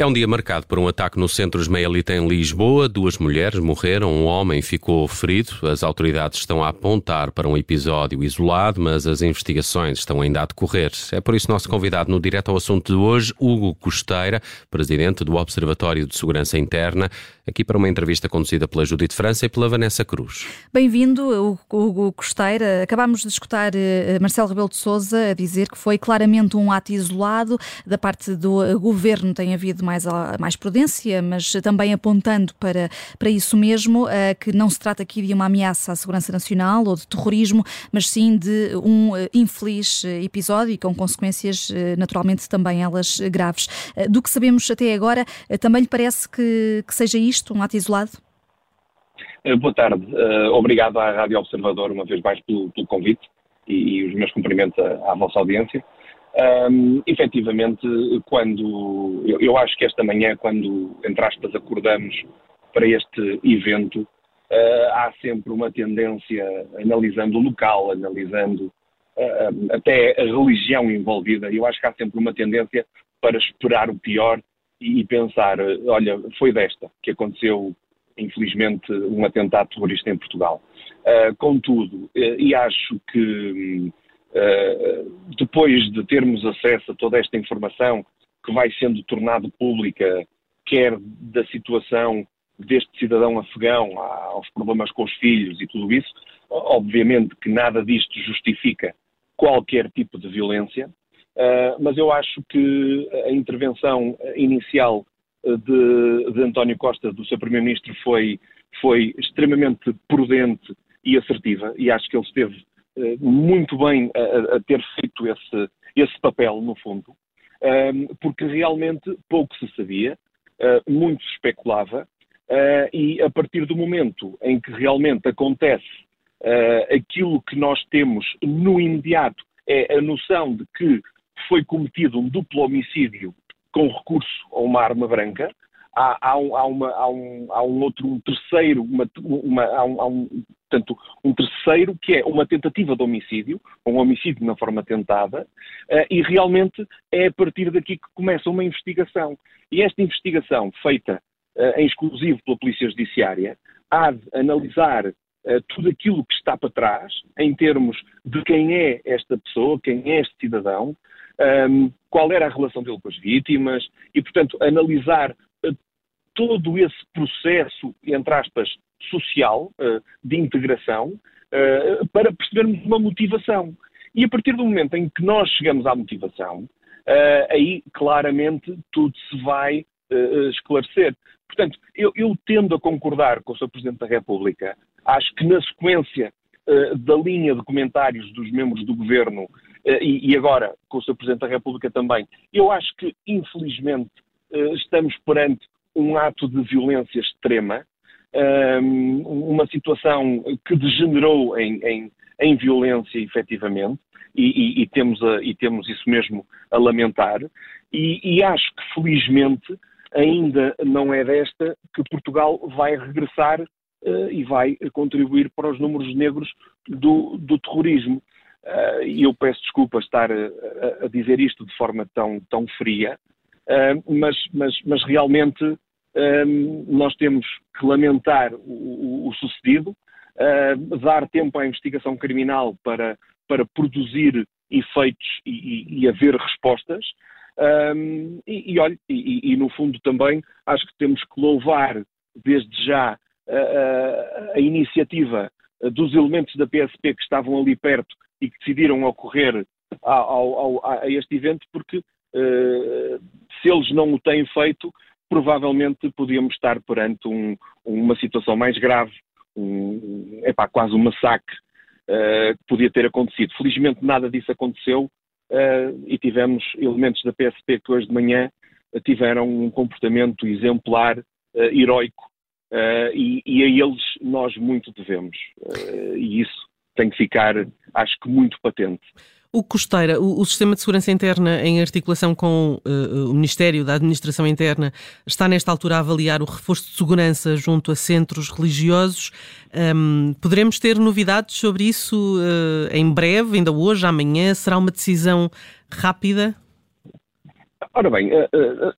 É um dia marcado por um ataque no centro ismaelita em Lisboa. Duas mulheres morreram, um homem ficou ferido. As autoridades estão a apontar para um episódio isolado, mas as investigações estão ainda a decorrer. É por isso nosso convidado no Direto ao Assunto de hoje, Hugo Costeira, presidente do Observatório de Segurança Interna, aqui para uma entrevista conduzida pela Judite França e pela Vanessa Cruz. Bem-vindo, Hugo Costeira. Acabámos de escutar eh, Marcelo Rebelo de Sousa a dizer que foi claramente um ato isolado da parte do governo. Tem havido mais, mais prudência, mas também apontando para, para isso mesmo, uh, que não se trata aqui de uma ameaça à segurança nacional ou de terrorismo, mas sim de um uh, infeliz uh, episódio e com consequências naturalmente também elas graves. do que sabemos até agora, também lhe parece que, que seja isto, um ato isolado? Boa tarde. obrigado à Rádio Observador uma vez mais pelo, pelo convite e, e, os meus cumprimentos à, à vossa audiência. Um, efetivamente, quando eu, eu, acho que esta manhã, quando, entre aspas, acordamos para este evento, uh, há sempre uma tendência, analisando o local, analisando uh, até a religião envolvida, eu acho que há sempre uma tendência para esperar o pior e, e pensar: olha, foi desta que aconteceu, infelizmente, um atentado terrorista em Portugal. Uh, contudo, e acho que eh, depois de termos acesso a toda esta informação que vai sendo tornada pública, quer da situação deste cidadão afegão aos problemas com os filhos e tudo isso, obviamente que nada disto justifica qualquer tipo de violência, uh, mas eu acho que a intervenção inicial de, de António Costa, do seu Primeiro-Ministro, foi, foi extremamente prudente e assertiva, e acho que ele esteve eh, muito bem a, a, ter feito esse, esse papel, no fundo, ehm, porque realmente pouco se sabia, eh, muito se especulava, eh, e a partir do momento em que realmente acontece aquilo que nós temos no imediato é a noção de que foi cometido um duplo homicídio com recurso a uma arma branca, há, há, um, há, uma, há, um, um outro, um terceiro, uma, uma, um, um, portanto, um terceiro que é uma tentativa de homicídio, um homicídio na forma tentada, uh, e realmente é a partir daqui que começa uma investigação. E esta investigação, feita uh, em exclusivo pela Polícia Judiciária, há de analisar uh, tudo aquilo que está para trás, em termos de quem é esta pessoa, quem é este cidadão, ehm, qual era a relação dele com as vítimas, e, portanto, analisar todo esse processo, entre aspas, social, uh, de integração, uh, para percebermos uma motivação. E a partir do momento em que nós chegamos à motivação, uh, aí claramente tudo se vai esclarecer. Portanto, eu, eu, tendo a concordar com o Sr. Presidente da República. Acho que na sequência da linha de comentários dos membros do Governo e agora com o Sr. Presidente da República também, eu acho que, infelizmente, estamos perante um ato de violência extrema, uma situação que degenerou em, em, em violência, efetivamente, e, e, e, temos a, e, temos isso mesmo a lamentar, e, e, acho que felizmente ainda não é desta que Portugal vai regressar uh, e vai contribuir para os números negros do, do terrorismo. Uh, e eu peço desculpa estar a, a, dizer isto de forma tão, tão fria, uh, mas, mas, mas realmente um, nós temos que lamentar o, o, sucedido, uh, dar tempo à investigação criminal para, para produzir efeitos e, e, haver respostas. Um, e, e, olha, e, e, no fundo também acho que temos que louvar desde já a, a, a, iniciativa dos elementos da PSP que estavam ali perto e que decidiram ocorrer ao, ao, a este evento, porque uh, se eles não o têm feito, provavelmente podíamos estar perante um, uma situação mais grave, um, epá, quase um massacre uh, que podia ter acontecido. Felizmente nada disso aconteceu uh, e tivemos elementos da PSP que hoje de manhã tiveram um comportamento exemplar, uh, heroico, e, e, a eles nós muito devemos. e isso tem que ficar, acho que, muito patente. O Costeira, o, o, Sistema de Segurança Interna, em articulação com uh, o Ministério da Administração Interna, está nesta altura a avaliar o reforço de segurança junto a centros religiosos. Um, poderemos ter novidades sobre isso uh, em breve, ainda hoje, amanhã? Será uma decisão rápida? Ora bem, uh,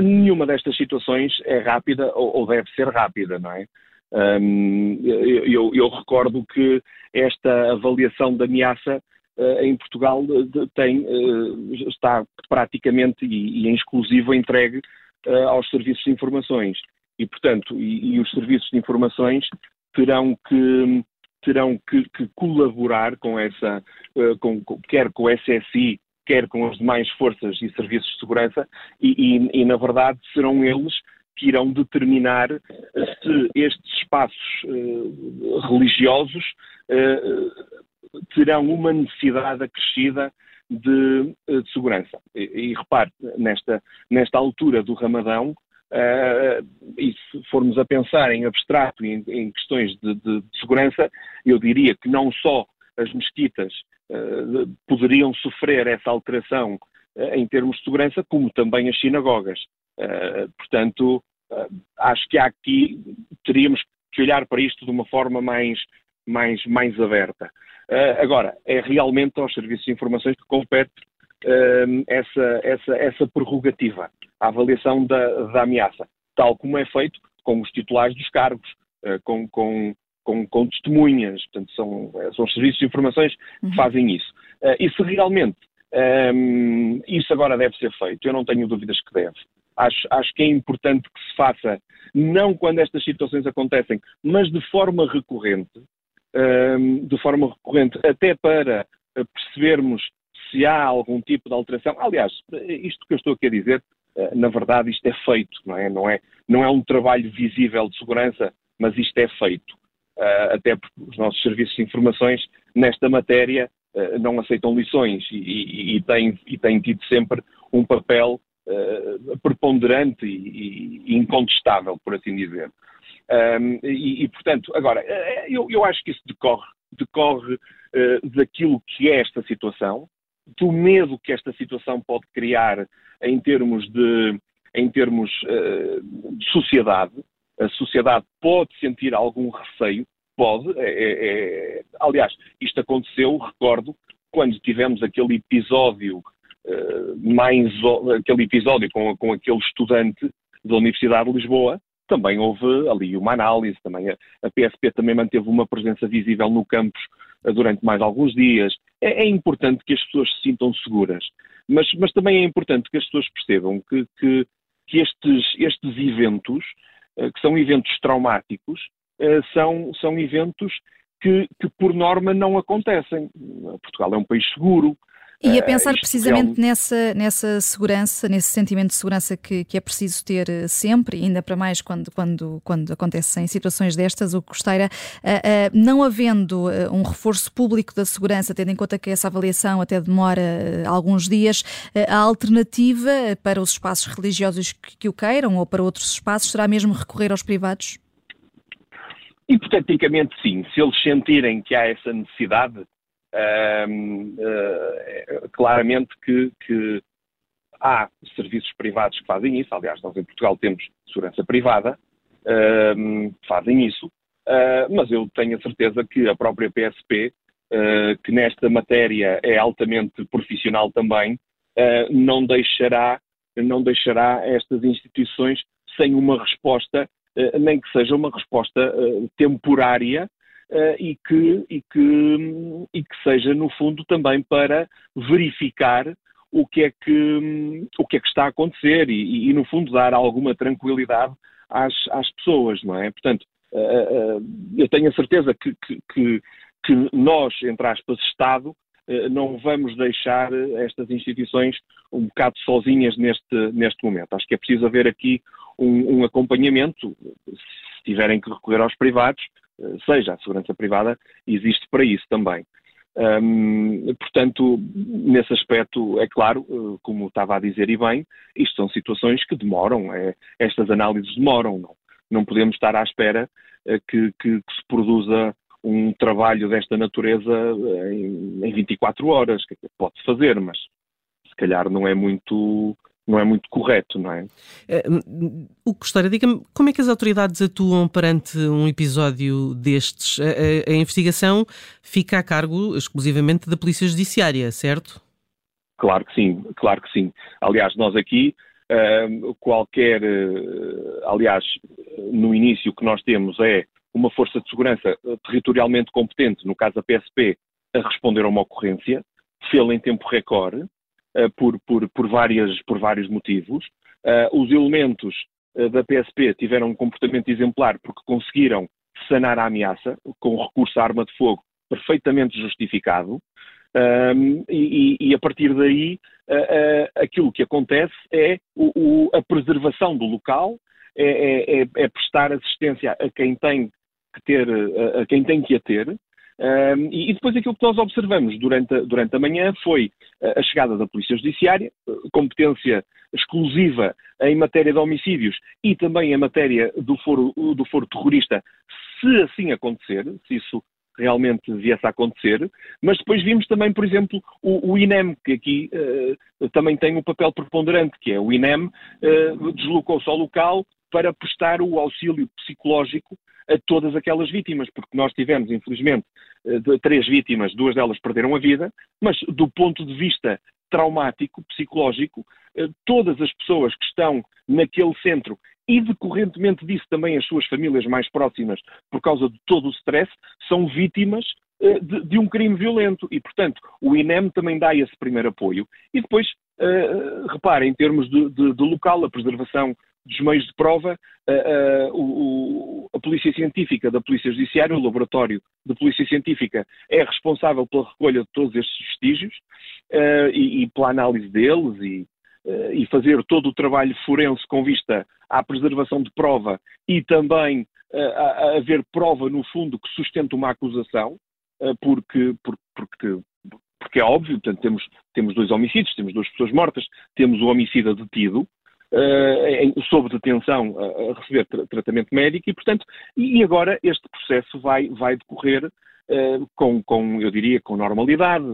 nenhuma destas situações é rápida ou, deve ser rápida, não é? Um, eu, eu, recordo que esta avaliação de ameaça em Portugal tem, está praticamente e, em exclusivo entregue aos serviços de informações. E, portanto, e, e os serviços de informações terão que terão que, que colaborar com essa, com, quer com o SSI, quer com as demais forças e serviços de segurança, e, e, e, na verdade serão eles que irão determinar se estes espaços religiosos terão uma necessidade acrescida de, de segurança. E, e, repare, nesta, nesta altura do Ramadão, uh, e se formos a pensar em abstrato e em, em questões de, de, de, segurança, eu diria que não só as mesquitas uh, poderiam sofrer essa alteração uh, em termos de segurança, como também as sinagogas. Portanto, acho que aqui teríamos que olhar para isto de uma forma mais, mais, mais aberta. Agora, é realmente aos serviços de informações que compete essa, essa, essa prerrogativa, a avaliação da, da ameaça, tal como é feito com os titulares dos cargos, com, com, com, com testemunhas, portanto, são, são os serviços de informações que uhum. fazem isso. Uh, e se realmente um, ehm, isso agora deve ser feito, eu não tenho dúvidas que deve. Acho, acho que é importante que se faça, não quando estas situações acontecem, mas de forma recorrente, ehm, de forma recorrente, até para percebermos se há algum tipo de alteração. Aliás, isto que eu estou aqui a dizer, eh, na verdade, isto é feito, não é? Não é, não é um trabalho visível de segurança, mas isto é feito. Uh, até porque os nossos serviços de informações nesta matéria não aceitam lições e, e, têm, e têm tido sempre um papel preponderante e, incontestável, por assim dizer. Um, e, portanto, agora, eu, eu, acho que isso decorre, decorre daquilo que é esta situação, do medo que esta situação pode criar em termos de, em termos, de sociedade, a sociedade pode sentir algum receio, pode. É, é, é, aliás, isto aconteceu, recordo, quando tivemos aquele episódio uh, mais aquele episódio com, com aquele estudante da Universidade de Lisboa, também houve ali uma análise, também a, a PSP também manteve uma presença visível no campus uh, durante mais alguns dias. É, é, importante que as pessoas se sintam seguras, mas, mas também é importante que as pessoas percebam que, que, que estes, estes eventos eh, que são eventos traumáticos, eh, são, são eventos que, que, por norma, não acontecem. Portugal é um país seguro, e a eh, pensar uh, precisamente é um... nessa, nessa segurança, nesse sentimento de segurança que, que é preciso ter eh, sempre, ainda para mais quando, quando, quando acontecem situações destas, o Costeira, uh, uh, não havendo um reforço público da segurança, tendo em conta que essa avaliação até demora alguns dias, a alternativa para os espaços religiosos que, que o queiram ou para outros espaços será mesmo recorrer aos privados? Hipoteticamente, sim. Se eles sentirem que há essa necessidade, uh, claramente que, que, há serviços privados que fazem isso, aliás, nós em Portugal temos segurança privada, uh, fazem isso, uh, mas eu tenho a certeza que a própria PSP, uh, que nesta matéria é altamente profissional também, não deixará não deixará estas instituições sem uma resposta, nem que seja uma resposta temporária e, que, e, que, e que seja, no fundo, também para verificar o que é que, o que, é que está a acontecer e, e, no fundo, dar alguma tranquilidade às, às pessoas, não é? Portanto, uh, uh, eu tenho a certeza que, que, que, nós, entre aspas, Estado, não vamos deixar estas instituições um bocado sozinhas neste, neste momento. Acho que é preciso haver aqui um, um acompanhamento, se tiverem que recorrer aos privados, eh, seja a segurança privada, existe para isso também. Portanto, nesse aspecto, é claro, eh, como estava a dizer e bem, isto são situações que demoram, é, estas análises demoram, não, não podemos estar à espera uh, que, que, que, se produza um trabalho desta natureza em, em 24 horas, que pode-se fazer, mas se calhar não é muito não é muito correto, não é? Eh, o Costeira, diga-me, como é que as autoridades atuam perante um episódio destes? A, a, a, investigação fica a cargo exclusivamente da Polícia Judiciária, certo? Claro que sim, claro que sim. Aliás, nós aqui qualquer, aliás, no início o que nós temos é uma força de segurança territorialmente competente, no caso a PSP, a responder a uma ocorrência, fê-la em tempo recorde, por, por, por, várias, por vários motivos. os elementos da PSP tiveram um comportamento exemplar porque conseguiram sanar a ameaça com recurso à arma de fogo perfeitamente justificado. Um, e, e, a partir daí, uh, uh, aquilo que acontece é o, o, a preservação do local, é, é, é, é, prestar assistência a quem tem que ter, a, a quem tem que a ter. Um, e, depois aquilo que nós observamos durante a, durante a manhã foi a chegada da Polícia Judiciária, competência exclusiva em matéria de homicídios e também em matéria do foro, do foro terrorista, se assim acontecer, se isso realmente viesse a acontecer, mas depois vimos também, por exemplo, o, o INEM, que aqui uh, também tem um papel preponderante, que é o INEM uh, deslocou-se ao local para prestar o auxílio psicológico a todas aquelas vítimas, porque nós tivemos, infelizmente, uh, três vítimas, duas delas perderam a vida, mas do ponto de vista traumático, psicológico, todas as pessoas que estão naquele centro e decorrentemente disso também as suas famílias mais próximas, por causa de todo o stress, são vítimas uh, de, de, um crime violento. E, portanto, o INEM também dá esse primeiro apoio. E depois, repare, em termos de, de, de, local, a preservação dos meios de prova, uh, o, a Polícia Científica da Polícia Judiciária, o Laboratório de Polícia Científica, é responsável pela recolha de todos estes vestígios e, e pela análise deles e, e fazer todo o trabalho forense com vista à preservação de prova e também a, a haver prova, no fundo, que sustenta uma acusação, porque, porque, porque é óbvio, portanto, temos, temos dois homicídios, temos duas pessoas mortas, temos o homicida detido, Uh, sob detenção a, receber tra tratamento médico e, portanto, e agora este processo vai, vai decorrer uh, com, com, eu diria, com normalidade.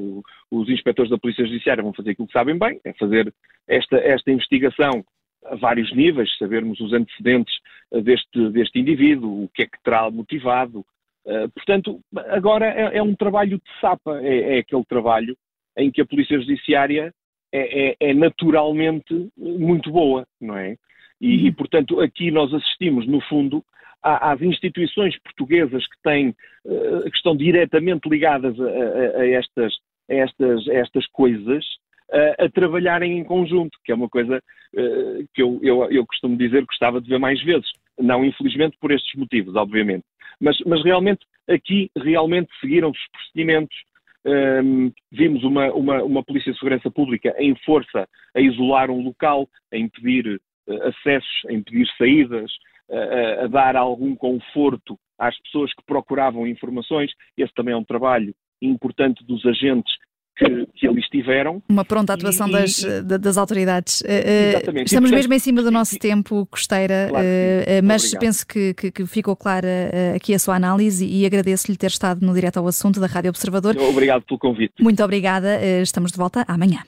Os inspectores da Polícia Judiciária vão fazer aquilo que sabem bem, é fazer esta, esta investigação a vários níveis, sabermos os antecedentes eh, deste, deste indivíduo, o que é que terá motivado. Uh, portanto, agora é, é, um trabalho de sapa, é, é, aquele trabalho em que a Polícia Judiciária é, é, é naturalmente muito boa, não é? E, e, uhum. portanto, aqui nós assistimos, no fundo, às instituições portuguesas que têm, uh, que estão diretamente ligadas a, a, a estas, a estas, estas coisas, a, a trabalharem em conjunto, que é uma coisa uh, que eu, eu, eu costumo dizer que gostava de ver mais vezes. Não, infelizmente, por estes motivos, obviamente. Mas, mas realmente, aqui, realmente seguiram-se os procedimentos, um, ehm, vimos uma, uma, uma, Polícia de Segurança Pública em força a isolar um local, a impedir uh, acessos, a impedir saídas, uh, a dar algum conforto às pessoas que procuravam informações. Esse também é um trabalho importante dos agentes que, que ali estiveram. Uma pronta atuação e, das, e, das autoridades. Eh, eh, exatamente. Estamos e, mesmo em cima do nosso tempo, Costeira, claro uh, mas Obrigado. penso que, que, que, ficou clara aqui a sua análise e agradeço-lhe ter estado no Direto ao Assunto da Rádio Observador. Obrigado pelo convite. Muito obrigada. Estamos de volta amanhã.